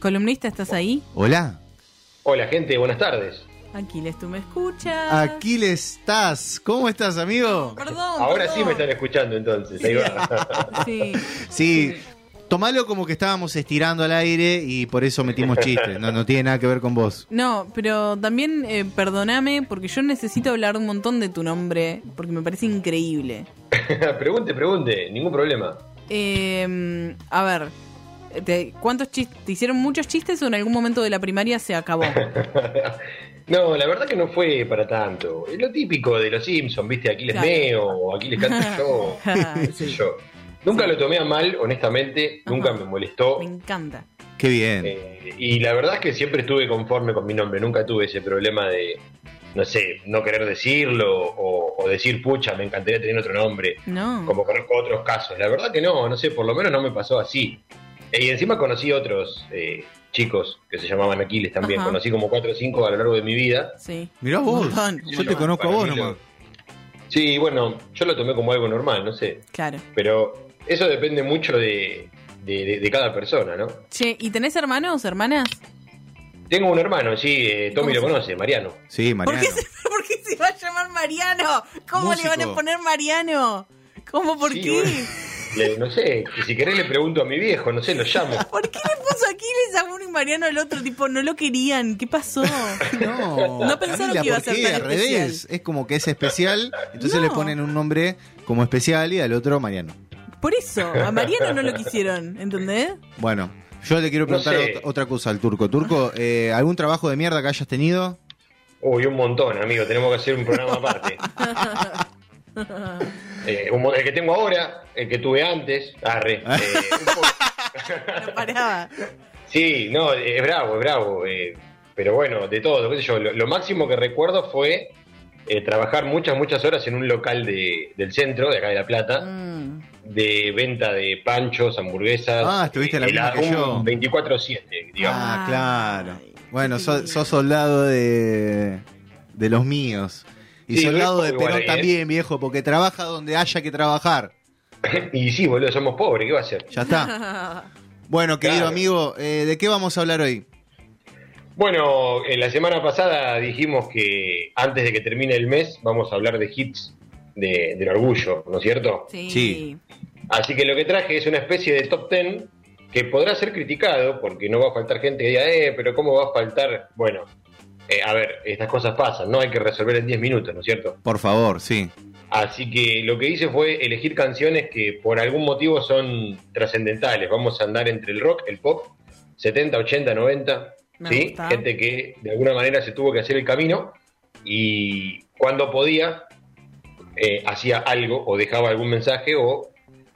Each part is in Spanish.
Columnista, ¿estás ahí? Hola. Hola gente, buenas tardes. Aquiles, ¿tú me escuchas? Aquiles estás. ¿Cómo estás, amigo? Perdón. Ahora perdón. sí me están escuchando entonces. Ahí va. Sí. Sí. Tomalo como que estábamos estirando al aire y por eso metimos chistes. No, no tiene nada que ver con vos. No, pero también eh, perdóname porque yo necesito hablar un montón de tu nombre porque me parece increíble. pregunte, pregunte, ningún problema. Eh, a ver, te- ¿cuántos chistes? ¿Te hicieron muchos chistes o en algún momento de la primaria se acabó? No, la verdad que no fue para tanto. Es lo típico de los Simpsons, ¿viste? Aquiles Claro. meo, o Aquiles canto yo, qué sé Sí. yo. Nunca lo tomé a mal, honestamente, nunca me molestó. Me encanta. Qué bien. Eh, y la verdad es que siempre estuve conforme con mi nombre, nunca tuve ese problema de, no sé, no querer decirlo o, o decir, pucha, me encantaría tener otro nombre, No. como conozco otros casos. La verdad que no, no sé, por lo menos no me pasó así. Eh, y encima conocí otros eh, chicos que se llamaban Aquiles también, Ajá. conocí como cuatro o cinco a lo largo de mi vida. Sí. Mirá vos. montón. Yo te conozco a vos nomás. Sí, bueno, yo lo tomé como algo normal, no sé, Claro. pero eso depende mucho de, de- de- de cada persona, ¿no? Che, ¿y tenés hermanos, hermanas? Tengo un hermano, sí, eh, Tommy ¿Cómo lo conoce, Mariano. Sí, ¿Por Mariano. qué, se, ¿Por qué se va a llamar Mariano? ¿Cómo le van a poner Mariano? ¿Cómo? ¿Por Sí, qué? bueno. Le- no sé, si querés le pregunto a mi viejo, no sé, lo llamo. ¿Por qué le puso Aquiles a uno y Mariano al otro? Tipo, no lo querían. ¿Qué pasó? No, No pensaron Camila, que iba a ¿por ser qué? tan al revés. Es como que es especial, entonces No. le ponen un nombre como especial y al otro Mariano. Por eso, a Mariano no lo quisieron, ¿entendés? Bueno, yo le quiero No preguntar sé. otra cosa al turco. Turco, eh, ¿algún trabajo de mierda que hayas tenido? Uy, un montón, amigo, tenemos que hacer un programa aparte. Eh, un el que tengo ahora, el que tuve antes, arre. eh, un poco- No paraba. sí, no, eh, es bravo, es bravo. eh, pero bueno, de todo, qué sé yo. Lo, lo máximo que recuerdo fue eh, trabajar muchas, muchas horas en un local de- del centro, de acá de La Plata, Mm. de venta de panchos, hamburguesas. Ah, estuviste en la eh, misma que un yo. 24-7, digamos. Ah, claro. Bueno, sos, sos soldado de, de los míos. Y Sí, soldado de Perón ¿eh? también, viejo, porque trabaja donde haya que trabajar. y sí, boludo, somos pobres, ¿qué va a hacer? Ya está. Bueno, querido Claro. amigo, eh, ¿de qué vamos a hablar hoy? Bueno, en la semana pasada dijimos que antes de que termine el mes vamos a hablar de hits de, del orgullo, ¿no es cierto? Sí. Sí. Así que lo que traje es una especie de top 10 que podrá ser criticado porque no va a faltar gente que diga, eh, pero ¿cómo va a faltar? Bueno, eh, a ver, estas cosas pasan, no hay que resolver en 10 minutos, ¿no es cierto? Por favor, sí. Así que lo que hice fue elegir canciones que por algún motivo son trascendentales. Vamos a andar entre el rock, el pop, 70, 80, 90. Me ¿sí? gusta. Gente que de alguna manera se tuvo que hacer el camino y cuando podía eh, hacía algo o dejaba algún mensaje o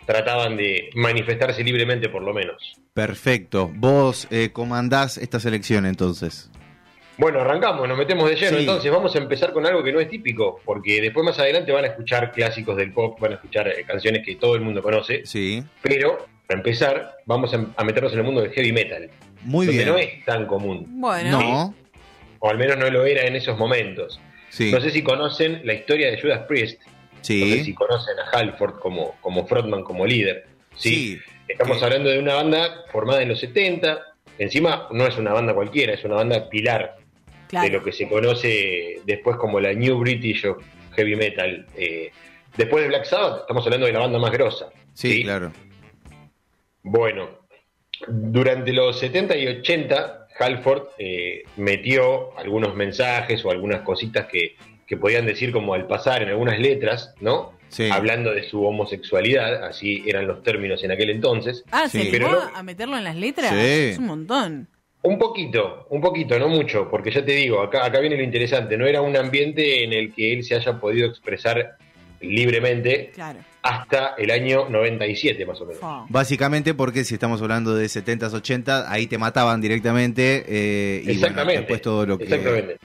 trataban de manifestarse libremente por lo menos. Perfecto. Vos eh, comandás esta selección entonces. Bueno, arrancamos, nos metemos de lleno. Sí. Entonces vamos a empezar con algo que no es típico, porque después más adelante van a escuchar clásicos del pop, van a escuchar eh, canciones que todo el mundo conoce. Sí. Pero, para empezar, vamos a, a meternos en el mundo del heavy metal. Muy donde bien. no es tan común. Bueno. No. O al menos no lo era en esos momentos. Sí. No sé si conocen la historia de Judas Priest. No sé si Sí. conocen a Halford como, como frontman, como líder. Sí. Sí. Estamos que- hablando de una banda formada en los 70. Encima, no es una banda cualquiera, es una banda pilar Claro. de lo que se conoce después como la New British of Heavy Metal. Eh, después de Black Sabbath, estamos hablando de la banda más grosa. Sí, claro. Bueno, durante los 70 y 80, Halford eh, metió algunos mensajes o algunas cositas que, que podían decir como al pasar en algunas letras, ¿no? Sí. Hablando de su homosexualidad, así eran los términos en aquel entonces. Ah, ¿se Sí. Pero no- a meterlo en las letras? Sí. Es un montón. Un poquito, un poquito, no mucho, porque ya te digo, acá, acá viene lo interesante, no era un ambiente en el que él se haya podido expresar libremente Claro. hasta el año 97 más o menos. Básicamente porque si estamos hablando de 70s, 80, ahí te mataban directamente eh, y bueno, después todo lo que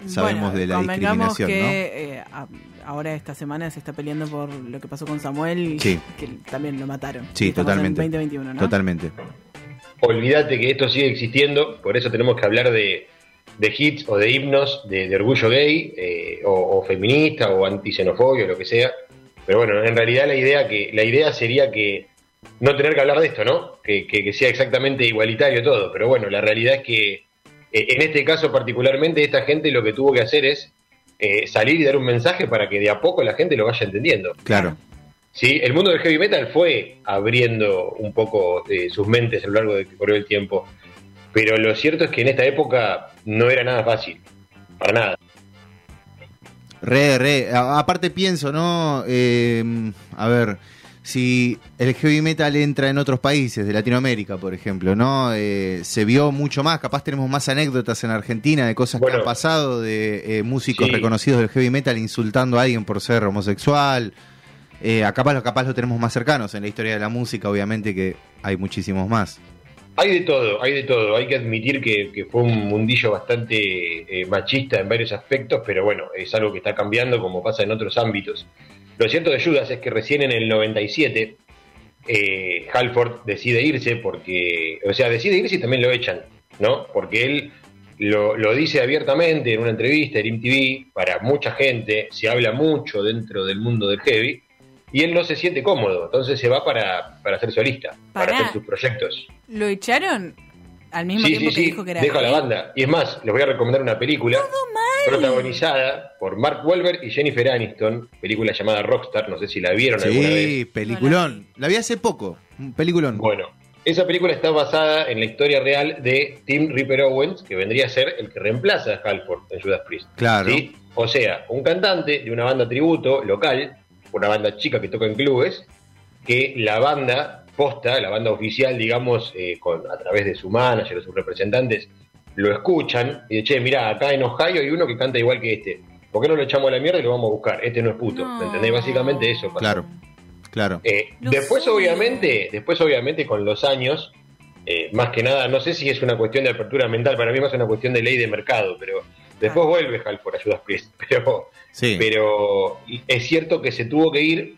sabemos Bueno, de la discriminación, que eh, a- ahora esta semana se está peleando por lo que pasó con Samuel, Sí. que también lo mataron. Sí, Estamos totalmente. En 2021, ¿no? ¿no? Totalmente. Olvídate que esto sigue existiendo, por eso tenemos que hablar de, hits o de himnos de, orgullo gay, eh, o, o feminista, o antisenofobia, o lo que sea. Pero bueno, en realidad la idea, que, la idea sería que no tener que hablar de esto, ¿no? Que, que- que sea exactamente igualitario todo. Pero bueno, la realidad es que eh, en este caso particularmente esta gente lo que tuvo que hacer es eh, salir y dar un mensaje para que de a poco la gente lo vaya entendiendo. Claro. Sí, el mundo del heavy metal fue abriendo un poco eh, sus mentes a lo largo de que corrió el tiempo. Pero lo cierto es que en esta época no era nada fácil. Para nada. Re, re. A- aparte pienso, ¿no? Eh, a ver, si el heavy metal entra en otros países de Latinoamérica, por ejemplo, ¿no? Eh, se vio mucho más, capaz tenemos más anécdotas en Argentina de cosas que han pasado, de eh, músicos Sí. reconocidos del heavy metal insultando a alguien por ser homosexual. Eh, a capaz, lo- tenemos más cercanos en la historia de la música, obviamente que hay muchísimos más. Hay de todo, hay de todo. Hay que admitir que, que fue un mundillo bastante eh, machista en varios aspectos, pero bueno, es algo que está cambiando como pasa en otros ámbitos. Lo cierto de Judas es que recién en el 97 eh, Halford decide irse porque, o sea, decide irse y también lo echan, ¿no? Porque él lo, lo dice abiertamente en una entrevista en MTV, para mucha gente, se habla mucho dentro del mundo del heavy, y él no se siente cómodo, entonces se va para, para ser solista, para hacer sus proyectos. ¿Lo echaron al mismo Sí, tiempo sí, que sí, dijo que era deja la banda. Y es más, les voy a recomendar una película protagonizada por Mark Wahlberg y Jennifer Aniston, película llamada Rockstar, no sé si la vieron alguna vez. Sí, peliculón. La vi hace poco, un peliculón. Bueno, esa película está basada en la historia real de Tim Ripper Owens, que vendría a ser el que reemplaza a Halford en Judas Priest. Claro. ¿sí? O sea, un cantante de una banda tributo local, una banda chica que toca en clubes, que la banda posta, la banda oficial, digamos, eh, con, a través de su manager o sus representantes, lo escuchan y dicen, che, mirá, acá en Ohio hay uno que canta igual que este. ¿Por qué no lo echamos a la mierda y lo vamos a buscar? Este no es puto. No. ¿Me entendés? Básicamente eso pasó. Claro, claro. Eh, después, obviamente, después, obviamente, con los años, eh, más que nada, no sé si es una cuestión de apertura mental, para mí más una cuestión de ley de mercado, pero después Ah. vuelve Halford a Judas Priest. Pero, Sí. pero es cierto que se tuvo que ir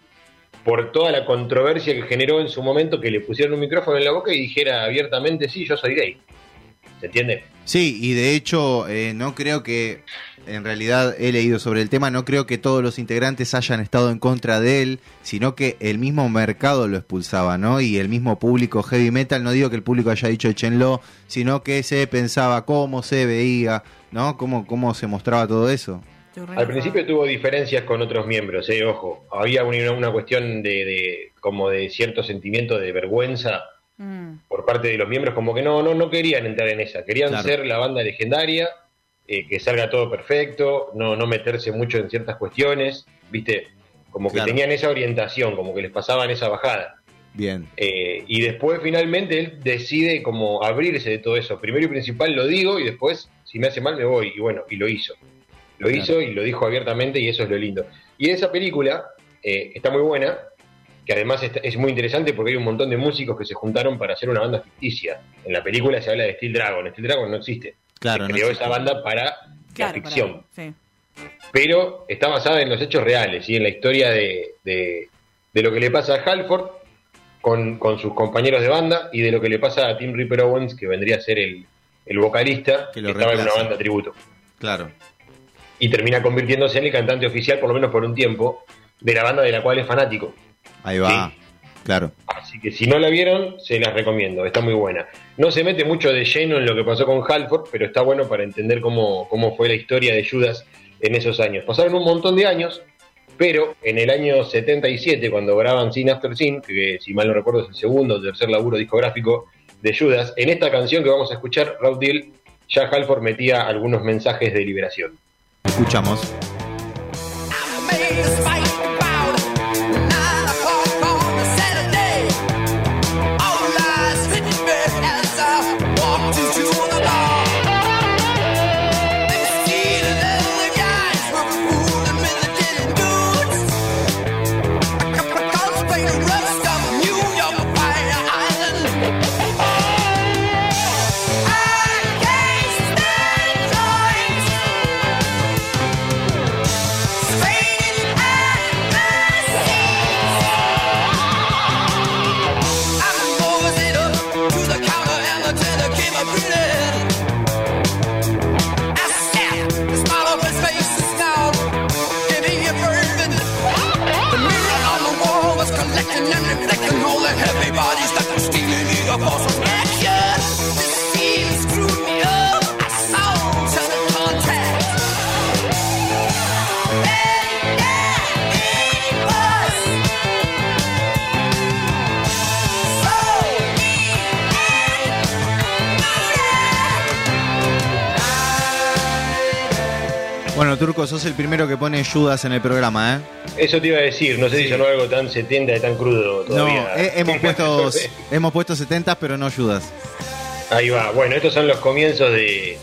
por toda la controversia que generó en su momento que le pusieron un micrófono en la boca y dijera abiertamente, sí, yo soy gay. ¿Se entiende? Sí, y de hecho eh, no creo que, en realidad he leído sobre el tema, no creo que todos los integrantes hayan estado en contra de él, sino que el mismo mercado lo expulsaba, ¿no? Y el mismo público heavy metal, no digo que el público haya dicho échenlo, sino que se pensaba cómo se veía, ¿no? Cómo, cómo se mostraba todo eso. Al principio tuvo diferencias con otros miembros, eh, ojo. Había una, una cuestión de, de- como de cierto sentimiento de vergüenza Mm. por parte de los miembros, como que no, no, no querían entrar en esa, querían Claro. ser la banda legendaria, eh, que salga todo perfecto, no, no meterse mucho en ciertas cuestiones, viste, como que Claro. tenían esa orientación, como que les pasaban esa bajada. Bien, Eh, y después finalmente él decide como abrirse de todo eso. Primero y principal lo digo y después, si me hace mal, me voy. Y bueno, y lo hizo. Lo Claro. hizo y lo dijo abiertamente y eso es lo lindo. Y esa película eh, está muy buena, que además está- es muy interesante porque hay un montón de músicos que se juntaron para hacer una banda ficticia. En la película se habla de Steel Dragon. Steel Dragon no existe. claro. se no creó existe. esa banda para Claro, la ficción para- sí. pero está basada en los hechos reales y en la historia de, de- de lo que le pasa a Halford con, con sus compañeros de banda y de lo que le pasa a Tim Ripper Owens, que vendría a ser el, el vocalista Que que, estaba en una banda tributo. Claro, Y termina convirtiéndose en el cantante oficial, por lo menos por un tiempo, de la banda de la cual es fanático. Ahí va. Claro, Así que si no la vieron, se las recomiendo, está muy buena. No se mete mucho de lleno en lo que pasó con Halford, pero está bueno para entender cómo, cómo fue la historia de Judas en esos años. Pasaron un montón de años, pero en el año 77, cuando graban Sin After Sin, que si mal no recuerdo es el segundo o tercer laburo discográfico de Judas, en esta canción que vamos a escuchar, Road Deal, ya Halford metía algunos mensajes de liberación. escuchamos. Sos el primero que pone Judas en el programa, ¿eh? Eso te iba a decir, no sé si sonó algo tan 70 y tan crudo todavía. No, eh, hemos puesto hemos puesto 70, pero no Judas. Ahí va. Bueno, estos son los comienzos de,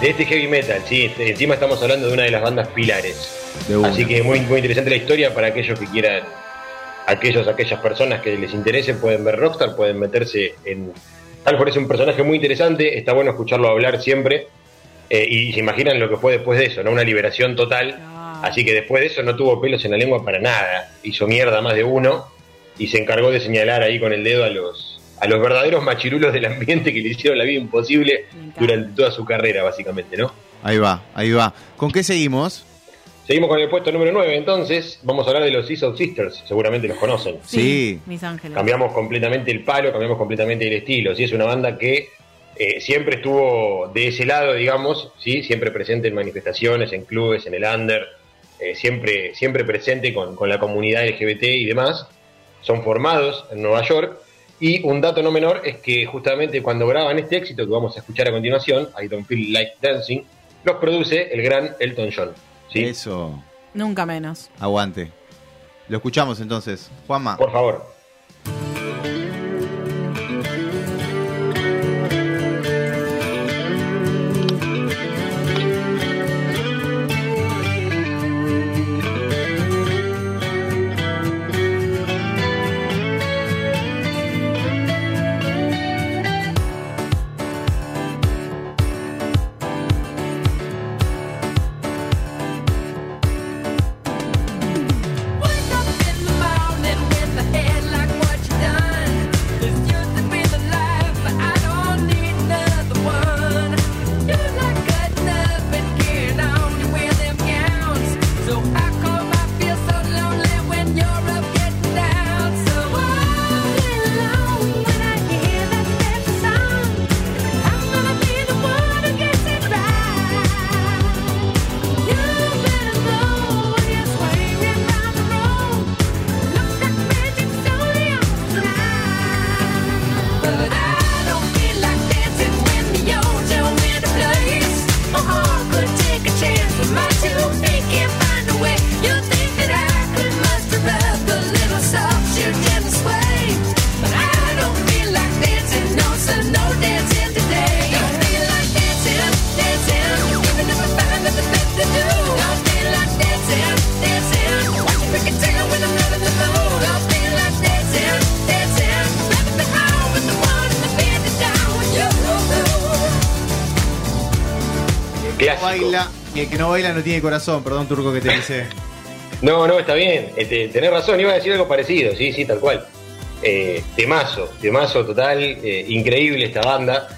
de este heavy metal, sí. Este- Encima estamos hablando de una de las bandas pilares. Así que muy, muy interesante la historia para aquellos que quieran, aquellos, aquellas personas que les interese, pueden ver Rockstar, pueden meterse en. Alfred es un personaje muy interesante, está bueno escucharlo hablar siempre. Eh, y se imaginan lo que fue después de eso, ¿no? Una liberación total. Así que después de eso no tuvo pelos en la lengua para nada. Hizo mierda más de uno y se encargó de señalar ahí con el dedo a los, a los verdaderos machirulos del ambiente que le hicieron la vida imposible durante toda su carrera, básicamente, ¿no? Ahí va, ahí va. ¿Con qué seguimos? Seguimos con el puesto número 9, entonces vamos a hablar de los of Sisters, seguramente los conocen. Sí. Mis ángeles. Cambiamos completamente el palo, cambiamos completamente el estilo. Sí, es una banda que eh, siempre estuvo de ese lado, digamos, sí, siempre presente en manifestaciones, en clubes, en el under, eh, siempre, siempre presente con, con la comunidad LGBT y demás. Son formados en Nueva York. Y un dato no menor es que justamente cuando graban este éxito que vamos a escuchar a continuación, I Don't Feel Like Dancing, los produce el gran Elton John. ¿sí? Eso. Nunca menos. Aguante. Lo escuchamos entonces. Juanma. Por favor. Baila no tiene corazón. Perdón, Turco, que te dice. No, no, está bien. Este, tenés razón, iba a decir algo parecido, sí, sí, tal cual. Eh, temazo, temazo total, eh, increíble esta banda.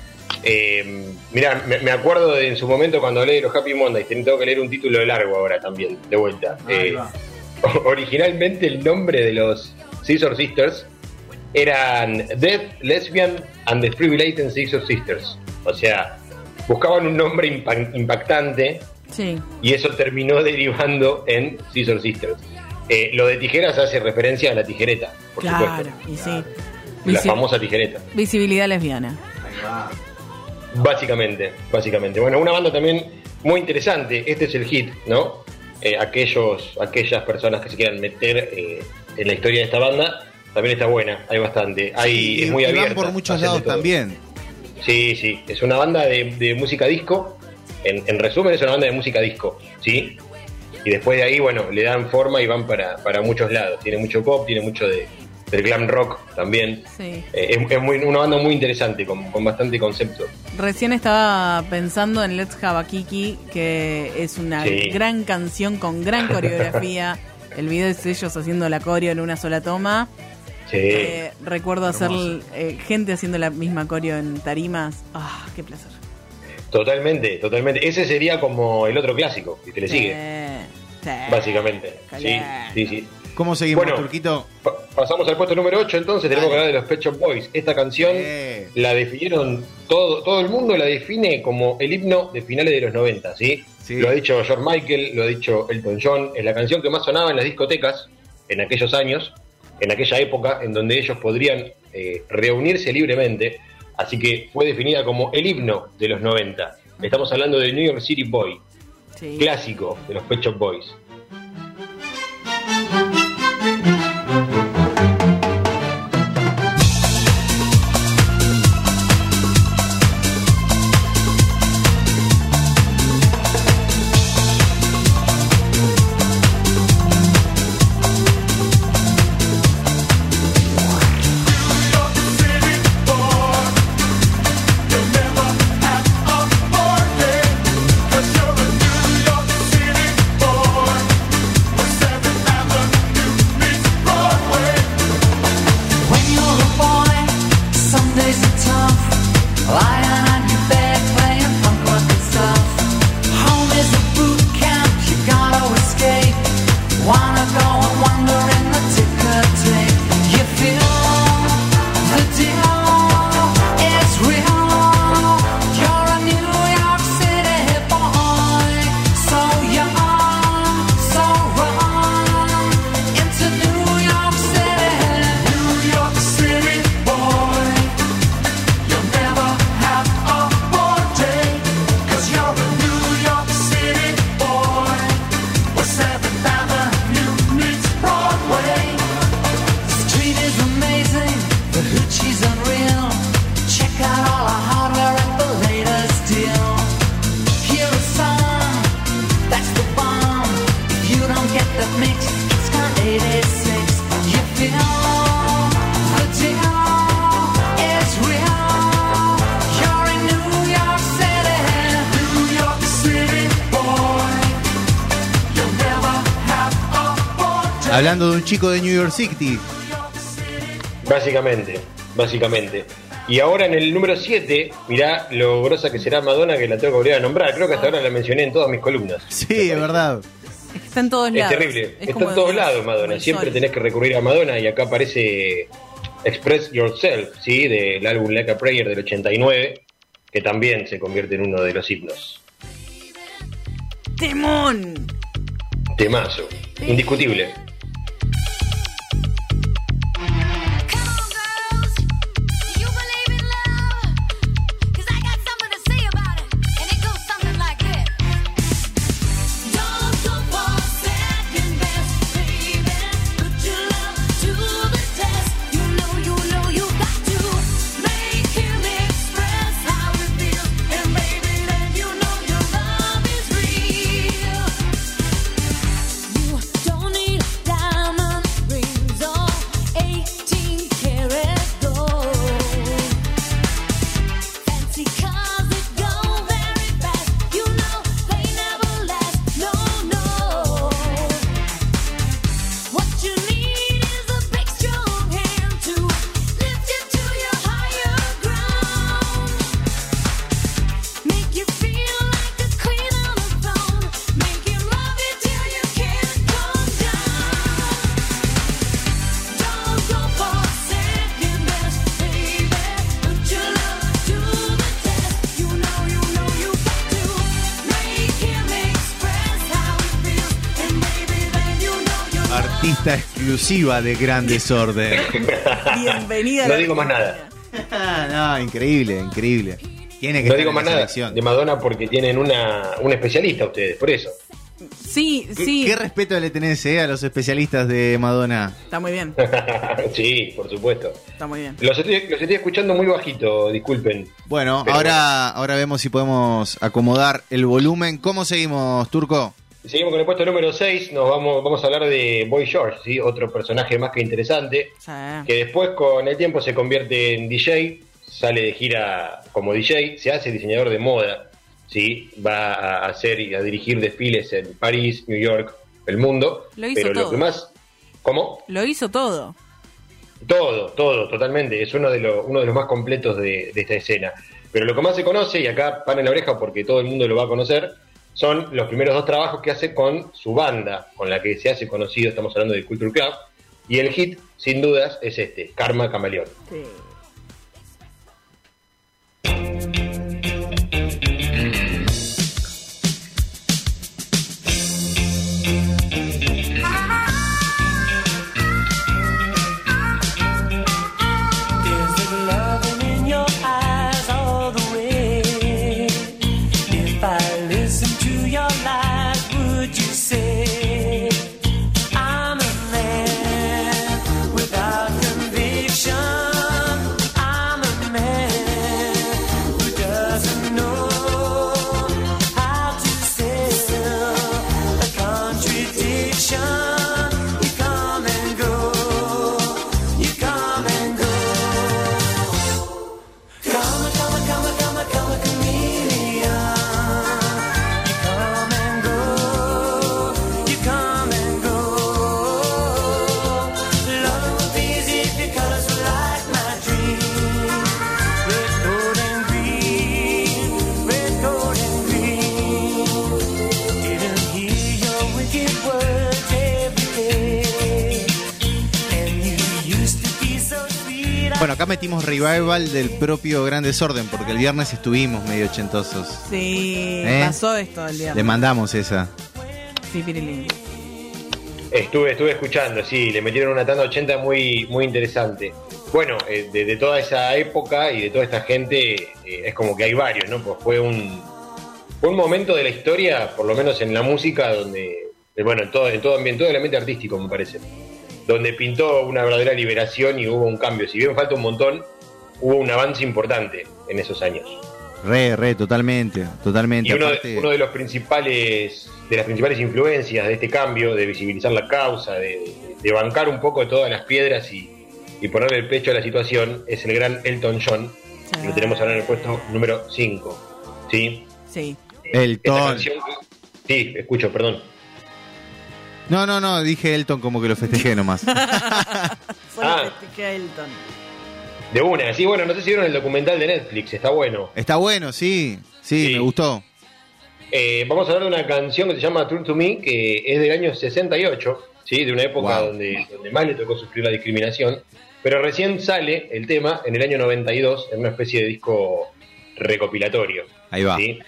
Eh, mirá, me, me acuerdo de en su momento cuando hablé de los Happy Mondays, tengo que leer un título largo ahora también, de vuelta. Eh, originalmente el nombre de los Scissor Sisters eran Dead, Lesbian and the Privileged Scissor Sisters. O sea, buscaban un nombre impa- impactante Sí. y eso terminó derivando en Scissor Sisters. Eh, lo de tijeras hace referencia a la tijereta, por claro. supuesto. Y sí. La Visi- famosa tijereta. Visibilidad lesbiana. Básicamente, básicamente. Bueno, una banda también muy interesante. Este es el hit, ¿no? Eh, aquellos, aquellas personas que se quieran meter eh, en la historia de esta banda, también está buena. Hay bastante. Hay, Y- es muy y van abierta. por muchos lados todo. también. Sí, sí. Es una banda de, de música disco. En, en resumen, es una banda de música disco, ¿sí? Y después de ahí, bueno, le dan forma y van para, para muchos lados. Tiene mucho pop, tiene mucho de, del glam rock también. Sí. Eh, es es muy, una banda muy interesante, con, con bastante concepto. Recién estaba pensando en Let's Have a Kiki, que es una Sí. gran canción con gran coreografía. El video es ellos haciendo la coreo en una sola toma. Sí. Eh, recuerdo hacer eh, gente haciendo la misma coreo en tarimas. Ah, qué placer. Totalmente, totalmente. Ese sería como el otro clásico, que te le sigue, Sí, básicamente. Sí, sí, sí. ¿Cómo seguimos, Bueno. Turquito? Pa- pasamos al puesto número 8, entonces tenemos que hablar de los Pet Shop Boys. Esta canción Eh. la definieron todo, todo el mundo la define como el himno de finales de los 90, ¿sí? Sí. Lo ha dicho George Michael, lo ha dicho Elton John, es la canción que más sonaba en las discotecas en aquellos años, en aquella época en donde ellos podrían eh, reunirse libremente, así que fue definida como el himno de los 90. Estamos hablando de New York City Boy. Sí. clásico de los Pet Shop Boys. Hablando de un chico de New York City. Básicamente, básicamente. Y ahora en el número 7, mirá lo grosa que será Madonna, que la tengo que volver a nombrar. Creo que hasta ahora la mencioné en todas mis columnas. Sí, es verdad. Está en todos Es lados. terrible. Es Está en todos lados Madonna. Siempre sol. tenés que recurrir a Madonna y acá aparece Express Yourself, ¿sí? Del álbum Like a Prayer del 89, que también se convierte en uno de los himnos. ¡Temón! Temazo. Indiscutible. De Gran Desorden. Bienvenida a No la digo más nada. no, increíble, increíble. Tiene que No digo más nada selección. de Madonna porque tienen una, un especialista ustedes, por eso. Sí, ¿Qué, sí. qué respeto le tenés eh, a los especialistas de Madonna? Está muy bien. sí, por supuesto. Está muy bien. Los estoy, los estoy escuchando muy bajito, disculpen. Bueno, ahora, ahora vemos si podemos acomodar el volumen. ¿Cómo seguimos, Turco? Seguimos con el puesto número 6, nos vamos, vamos a hablar de Boy George, ¿sí? otro personaje más que interesante, Sí. que después con el tiempo se convierte en DJ, sale de gira como DJ, se hace diseñador de moda, ¿sí? va a hacer y a dirigir desfiles en París, New York, el mundo, Lo hizo pero lo todo. que más... ¿Cómo? Lo hizo todo. Todo, todo, totalmente. Es uno de, los uno de los más completos de, de esta escena. Pero lo que más se conoce, y acá pan en la oreja porque todo el mundo lo va a conocer, son los primeros dos trabajos que hace con su banda, con la que se hace conocido, estamos hablando de Culture Club. Y el hit, sin dudas, es este, Karma Camaleón. Sí. Acá metimos revival del propio Gran Desorden, porque el viernes estuvimos medio ochentosos. Sí, ¿Eh? pasó esto el Le viernes. mandamos esa. Sí, Pirilín. Estuve, estuve escuchando, sí, le metieron una tanda 80 muy, muy interesante. Bueno, eh, de, de toda esa época y de toda esta gente, eh, es como que hay varios, ¿no? Pues fue un, fue un momento de la historia, por lo menos en la música, donde, eh, bueno, en todo, en todo ambiente, todo el ambiente artístico, me parece, donde pintó una verdadera liberación y hubo un cambio. Si bien falta un montón, hubo un avance importante en esos años. Re, re, totalmente, totalmente. Y uno, Aparte- de, uno de los principales, de las principales influencias de este cambio, de visibilizar la causa, de, de bancar un poco todas las piedras y, y ponerle el pecho a la situación, es el gran Elton John. Sí. Lo tenemos ahora en el puesto número 5. ¿Sí? Sí. Elton. canción Sí, escucho, perdón. No, no, no, dije Elton como que lo festejé nomás. Solo Ah. festejé a Elton. De una, sí, bueno, no sé si vieron el documental de Netflix, está bueno. Está bueno, sí, sí, Sí. me gustó. Eh, vamos a hablar de una canción que se llama True to Me, que es del año 68, ¿sí? de una época Wow. donde, donde más le tocó sufrir la discriminación, pero recién sale el tema en el año 92 en una especie de disco recopilatorio. Ahí va. ¿sí?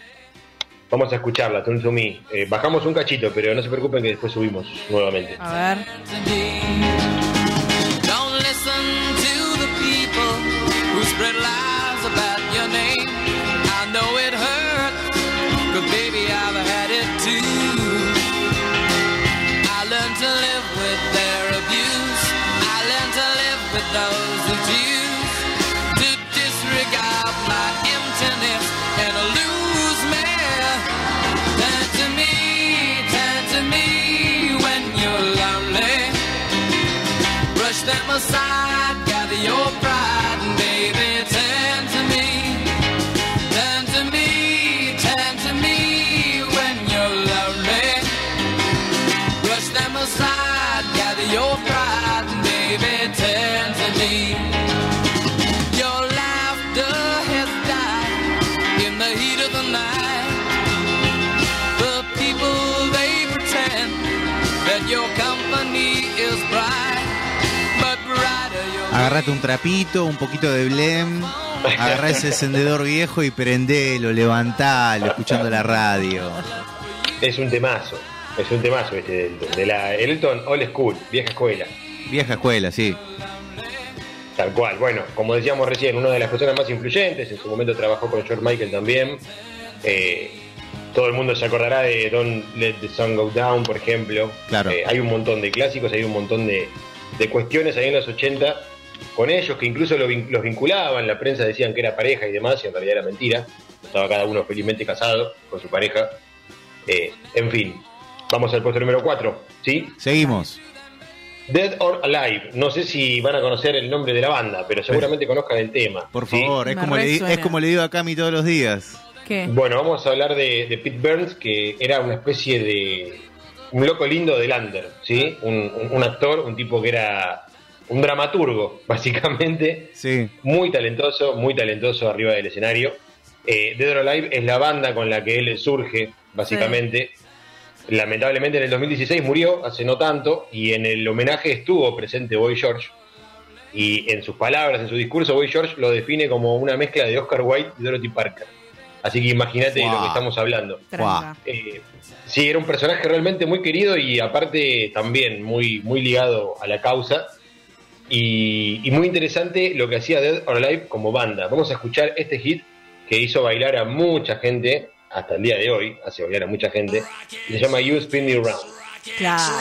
Vamos a escucharla, True to Me. Eh, bajamos un cachito, pero no se preocupen que después subimos nuevamente. A ver. that my. Agarrate un trapito, un poquito de blem, agarrá ese encendedor viejo y prendelo, levantalo, escuchando la radio. Es un temazo, es un temazo este de Elton, de la Elton Old School, vieja escuela. Vieja escuela, sí. Tal cual. Bueno, como decíamos recién, una de las personas más influyentes, en su momento trabajó con George Michael también. Eh, todo el mundo se acordará de Don't Let the Sun Go Down, por ejemplo. Claro. Eh, hay un montón de clásicos, hay un montón de, de cuestiones ahí en los 80 con ellos que incluso los vinculaban, la prensa decían que era pareja y demás, y en realidad era mentira. Estaba cada uno felizmente casado con su pareja. Eh, en fin, vamos al puesto número 4, ¿sí? Seguimos. Dead or Alive. No sé si van a conocer el nombre de la banda, pero seguramente conozcan el tema. Por ¿sí? favor, es como, le, es como le digo a Cami todos los días. ¿Qué? Bueno, vamos a hablar de, de Pete Burns, que era una especie de. un loco lindo de Lander, ¿sí? Un, un- un actor, un tipo que era un dramaturgo, básicamente. Sí. Muy talentoso, muy talentoso arriba del escenario. Eh, Dead or Alive es la banda con la que él surge, básicamente. Lamentablemente en el 2016 murió, hace no tanto, y en el homenaje estuvo presente Boy George. Y en sus palabras, en su discurso, Boy George lo define como una mezcla de Oscar Wilde y Dorothy Parker. Así que imagínate de lo que estamos hablando. Eh, sí, era un personaje realmente muy querido y aparte también muy, muy ligado a la causa. Y, muy interesante lo que hacía Dead or Alive como banda. Vamos a escuchar este hit que hizo bailar a mucha gente, hasta el día de hoy, hace bailar a mucha gente, y se llama You Spin Me Round. Claro.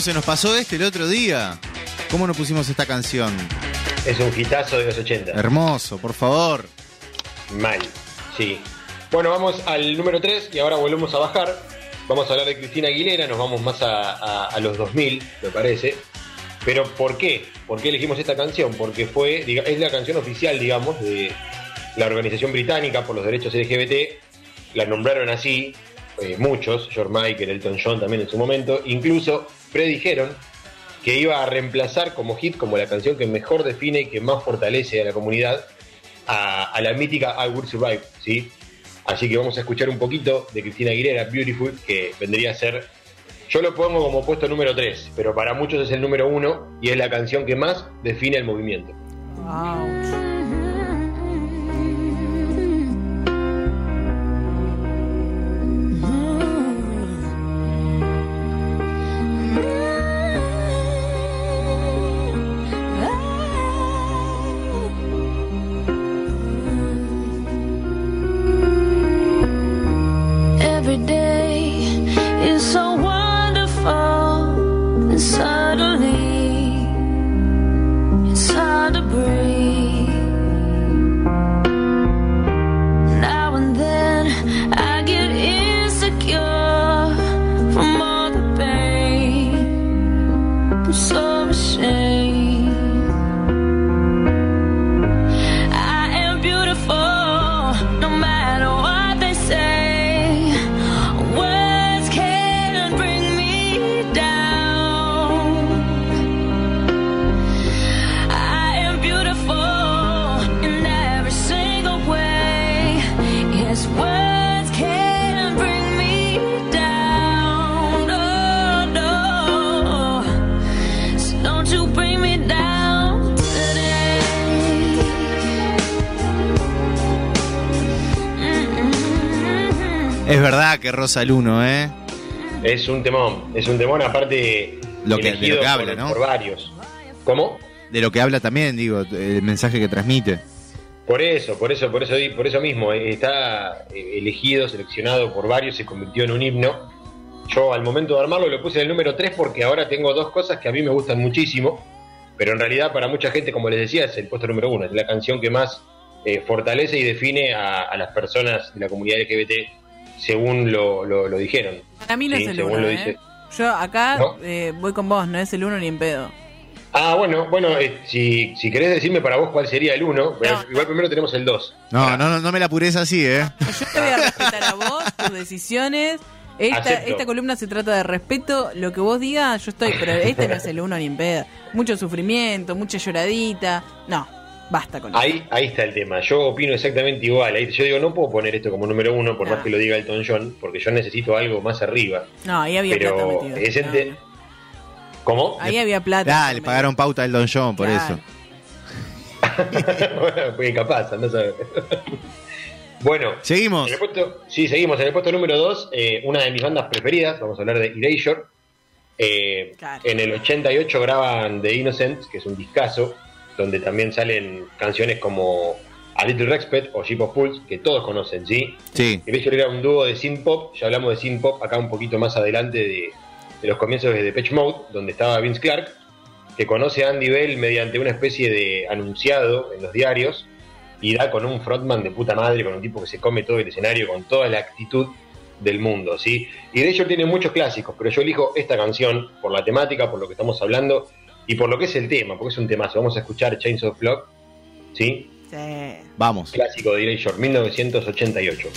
¿Cómo se nos pasó este el otro día? ¿Cómo nos pusimos esta canción? Es un hitazo de los 80. Hermoso, por favor. Mal, sí. Bueno, vamos al número 3 y ahora volvemos a bajar. Vamos a hablar de Cristina Aguilera, nos vamos más a, a- a los 2000, me parece. Pero ¿por qué? ¿Por qué elegimos esta canción? Porque fue, diga- es la canción oficial, digamos, de la Organización Británica por los Derechos LGBT. La nombraron así, eh, muchos, George Michael, Elton John también en su momento. Incluso predijeron que iba a reemplazar como hit, como la canción que mejor define y que más fortalece a la comunidad, a, la mítica I Will Survive, ¿sí? Así que vamos a escuchar un poquito de Cristina Aguilera, Beautiful, que vendría a ser, yo lo pongo como puesto número 3, pero para muchos es el número 1 y es la canción que más define el movimiento. Ouch. Que rosa el uno, ¿eh? Es un temón, es un temón aparte Lo que- de lo que habla, por, ¿no? por varios. ¿Cómo? De lo que habla también, digo, el mensaje que transmite. Por eso, por eso, por eso, por eso mismo, eh, está eh, elegido, seleccionado por varios, se convirtió en un himno. Yo al momento de armarlo lo puse en el número 3 porque ahora tengo dos cosas que a mí me gustan muchísimo, pero en realidad para mucha gente, como les decía, es el puesto número uno, es la canción que más eh, fortalece y define a, a las personas de la comunidad LGBT según lo, lo- lo dijeron. Para mí no Sí, es el según uno, lo ¿eh? dice. Yo acá ¿No? eh, voy con vos, no es el uno ni en pedo. Ah, bueno, bueno, eh, si, si querés decirme para vos cuál sería el 1, igual primero tenemos el 2. No, no, no, no me la apures así, ¿eh? Yo te voy a respetar a vos, tus decisiones. Esta, esta columna se trata de respeto. Lo que vos digas, yo estoy, pero este no es el uno ni en pedo. Mucho sufrimiento, mucha lloradita. No, basta con eso. Ahí, ahí está el tema. Yo opino exactamente igual. Ahí, yo digo, no puedo poner esto como número uno, por No. más que lo diga Elton John, porque yo necesito algo más arriba. No, ahí había plata Pero metido. es No, ente- no. ¿Cómo? Ahí había plata. Ah, le pagaron pauta al Don John, por Claro. eso. bueno, fue incapaz, no sabe. bueno, Seguimos. en el puesto, sí, seguimos. En el puesto número 2, una de mis bandas preferidas, vamos a hablar de Erasure. Eh, Claro. En el 88 graban The Innocents, que es un discazo, donde también salen canciones como A Little Respect o Ship of Fools, que todos conocen, ¿sí? Sí. Erasure era un dúo de synth pop, ya hablamos de synth pop acá un poquito más adelante de, de los comienzos de Depeche Mode, donde estaba Vince Clark, que conoce a Andy Bell mediante una especie de anunciado en los diarios y da con un frontman de puta madre, con un tipo que se come todo el escenario con toda la actitud del mundo, ¿sí? Y Erasure tiene muchos clásicos, pero yo elijo esta canción por la temática, por lo que estamos hablando y por lo que es el tema, porque es un temazo. Vamos a escuchar Chains of Flock, ¿sí? Sí. Vamos. Clásico de Erasure, 1988.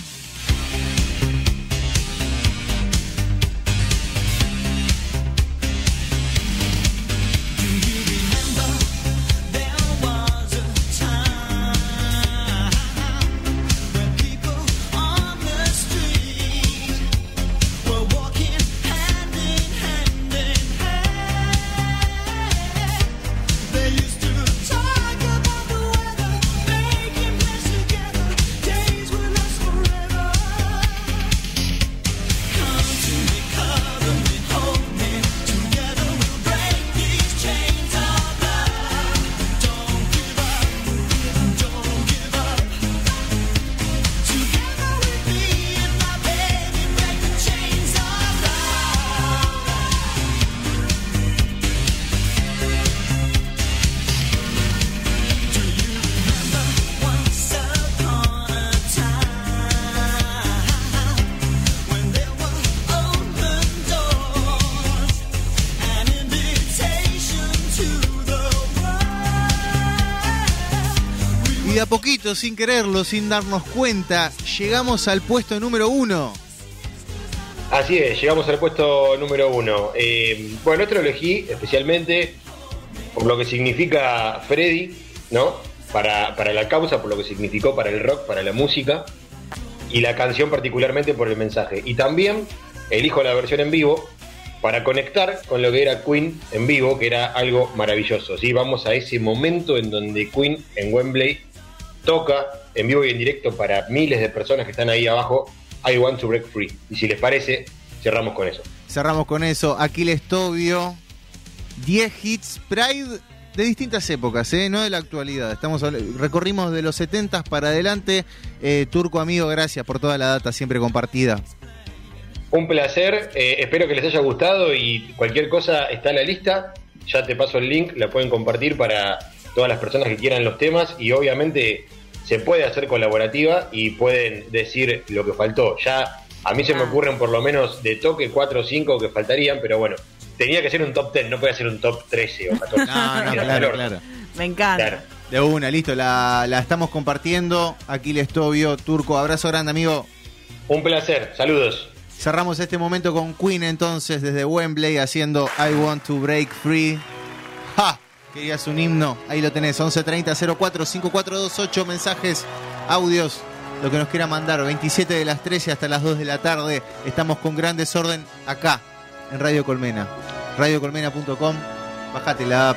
Sin quererlo, sin darnos cuenta, llegamos al puesto número uno. Así es, llegamos al puesto número uno. Eh, bueno, esto lo elegí especialmente por lo que significa Freddy, ¿no? Para, para la causa, por lo que significó para el rock, para la música, y la canción particularmente por el mensaje. Y también elijo la versión en vivo para conectar con lo que era Queen en vivo, que era algo maravilloso. ¿sí? Vamos a ese momento en donde Queen en Wembley toca en vivo y en directo para miles de personas que están ahí abajo, I Want to Break Free. Y si les parece, cerramos con eso. Cerramos con eso. Aquiles Tobio, 10 hits Pride de distintas épocas, ¿eh? no de la actualidad. Estamos recorrimos de los 70 para adelante. Eh, Turco amigo, gracias por toda la data siempre compartida. Un placer, eh, espero que les haya gustado y cualquier cosa está en la lista. Ya te paso el link, la pueden compartir para todas las personas que quieran los temas y obviamente se puede hacer colaborativa y pueden decir lo que faltó. Ya a mí se me Ah. ocurren por lo menos de toque 4 o 5 que faltarían, pero bueno, tenía que ser un top 10, no puede ser un top 13 o 14. No, no, claro, claro. Me encanta. Claro. De una, listo, la, la estamos compartiendo. Aquiles Tobio, Turco, abrazo grande amigo. Un placer, saludos. Cerramos este momento con Queen entonces desde Wembley haciendo I Want to Break Free. ¡Ja! Querías un himno, ahí lo tenés, 1130 04 5428 mensajes, audios, lo que nos quiera mandar, 27 de las 13 hasta las 2 de la tarde. Estamos con gran desorden acá en Radio Colmena. radiocolmena.com, bajate la app.